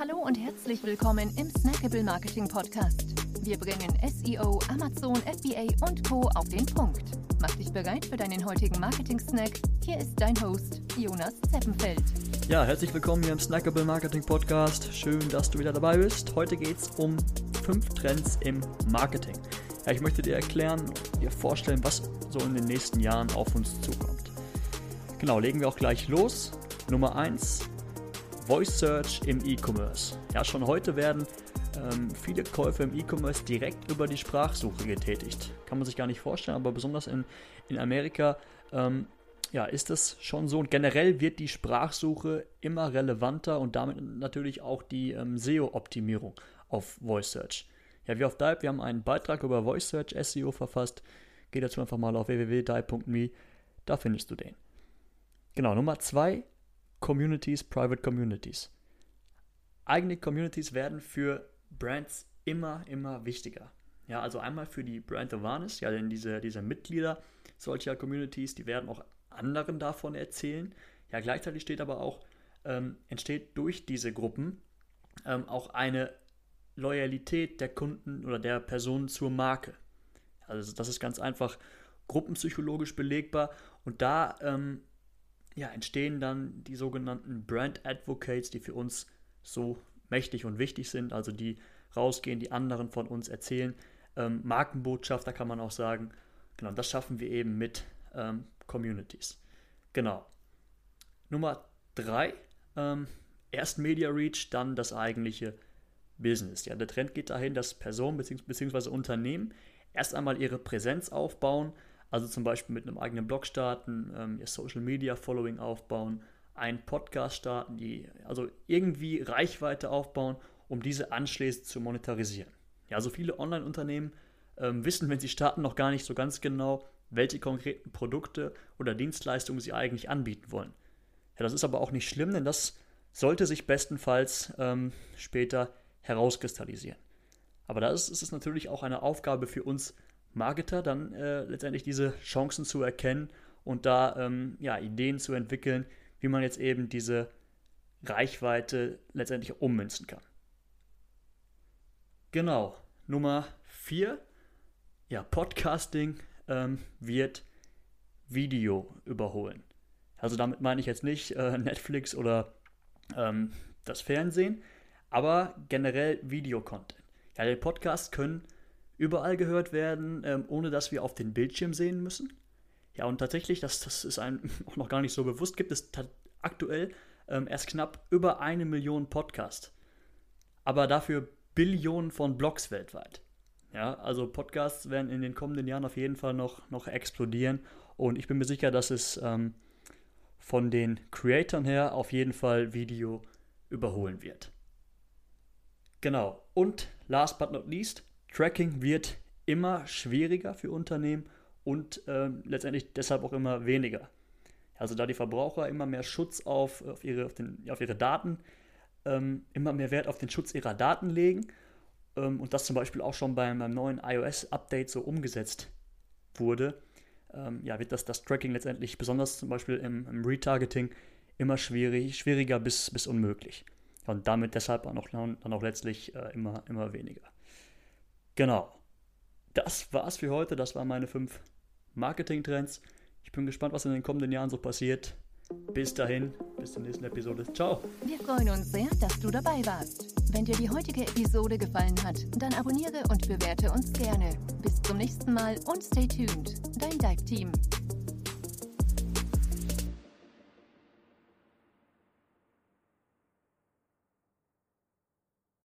Hallo und herzlich willkommen im Snackable Marketing Podcast. Wir bringen SEO, Amazon, FBA und Co. auf den Punkt. Mach dich bereit für deinen heutigen Marketing-Snack. Hier ist dein Host, Jonas Zeppenfeld. Ja, herzlich willkommen hier im Snackable Marketing Podcast. Schön, dass du wieder dabei bist. Heute geht es um fünf Trends im Marketing. Ja, ich möchte dir erklären, dir vorstellen, was so in den nächsten Jahren auf uns zukommt. Genau, legen wir auch gleich los. Nummer 1, Voice Search im E-Commerce. Ja, schon heute werden ähm, viele Käufe im E-Commerce direkt über die Sprachsuche getätigt. Kann man sich gar nicht vorstellen, aber besonders in, in Amerika ähm, ja, ist es schon so. Und generell wird die Sprachsuche immer relevanter und damit natürlich auch die ähm, SEO-Optimierung auf Voice Search. Ja, wir auf Dive, wir haben einen Beitrag über Voice Search SEO verfasst. Geh dazu einfach mal auf www.dive.me, da findest du den. Genau, Nummer zwei, Communities, Private Communities. Eigene Communities werden für Brands immer, immer wichtiger. Ja, also einmal für die Brand Awareness, ja, denn diese, diese Mitglieder solcher Communities, die werden auch anderen davon erzählen. Ja, gleichzeitig steht aber auch, ähm, entsteht durch diese Gruppen ähm, auch eine Loyalität der Kunden oder der Personen zur Marke. Also das ist ganz einfach gruppenpsychologisch belegbar und da ähm, ja, entstehen dann die sogenannten Brand Advocates, die für uns so mächtig und wichtig sind, also die rausgehen, die anderen von uns erzählen. Ähm, Markenbotschafter kann man auch sagen. Genau, das schaffen wir eben mit ähm, Communities. Genau. Nummer drei, ähm, erst Media Reach, dann das eigentliche Business. Ja, der Trend geht dahin, dass Personen bzw. Unternehmen erst einmal ihre Präsenz aufbauen, also zum Beispiel mit einem eigenen Blog starten, ähm, ihr Social Media Following aufbauen, einen Podcast starten, die also irgendwie Reichweite aufbauen, um diese anschließend zu monetarisieren. Ja, also viele Online-Unternehmen ähm, wissen, wenn sie starten, noch gar nicht so ganz genau, welche konkreten Produkte oder Dienstleistungen sie eigentlich anbieten wollen. Ja, das ist aber auch nicht schlimm, denn das sollte sich bestenfalls ähm, später herauskristallisieren. Aber da ist, ist es natürlich auch eine Aufgabe für uns Marketer, dann äh, letztendlich diese Chancen zu erkennen und da ähm, ja, Ideen zu entwickeln, wie man jetzt eben diese Reichweite letztendlich ummünzen kann. Genau, Nummer 4. Ja, Podcasting ähm, wird Video überholen. Also damit meine ich jetzt nicht äh, Netflix oder ähm, das Fernsehen, aber generell Videocontent. Ja, die Podcasts können überall gehört werden, ähm, ohne dass wir auf den Bildschirm sehen müssen. Ja, und tatsächlich, das, das ist einem auch noch gar nicht so bewusst, gibt es aktuell ähm, erst knapp über eine Million Podcasts. Aber dafür Billionen von Blogs weltweit. Ja, also Podcasts werden in den kommenden Jahren auf jeden Fall noch, noch explodieren. Und ich bin mir sicher, dass es ähm, von den Creatoren her auf jeden Fall Video überholen wird. Genau. Und last but not least, Tracking wird immer schwieriger für Unternehmen und äh, letztendlich deshalb auch immer weniger. Also da die Verbraucher immer mehr Schutz auf, auf, ihre, auf, den, auf ihre Daten, ähm, immer mehr Wert auf den Schutz ihrer Daten legen ähm, und das zum Beispiel auch schon beim, beim neuen iOS-Update so umgesetzt wurde, ähm, ja, wird das, das Tracking letztendlich, besonders zum Beispiel im, im Retargeting, immer schwierig, schwieriger bis, bis unmöglich. Und damit deshalb auch noch, dann auch letztlich äh, immer, immer weniger. Genau. Das war's für heute. Das waren meine fünf Marketing-Trends. Ich bin gespannt, was in den kommenden Jahren so passiert. Bis dahin, bis zur nächsten Episode. Ciao. Wir freuen uns sehr, dass du dabei warst. Wenn dir die heutige Episode gefallen hat, dann abonniere und bewerte uns gerne. Bis zum nächsten Mal und stay tuned. Dein Dive-Team.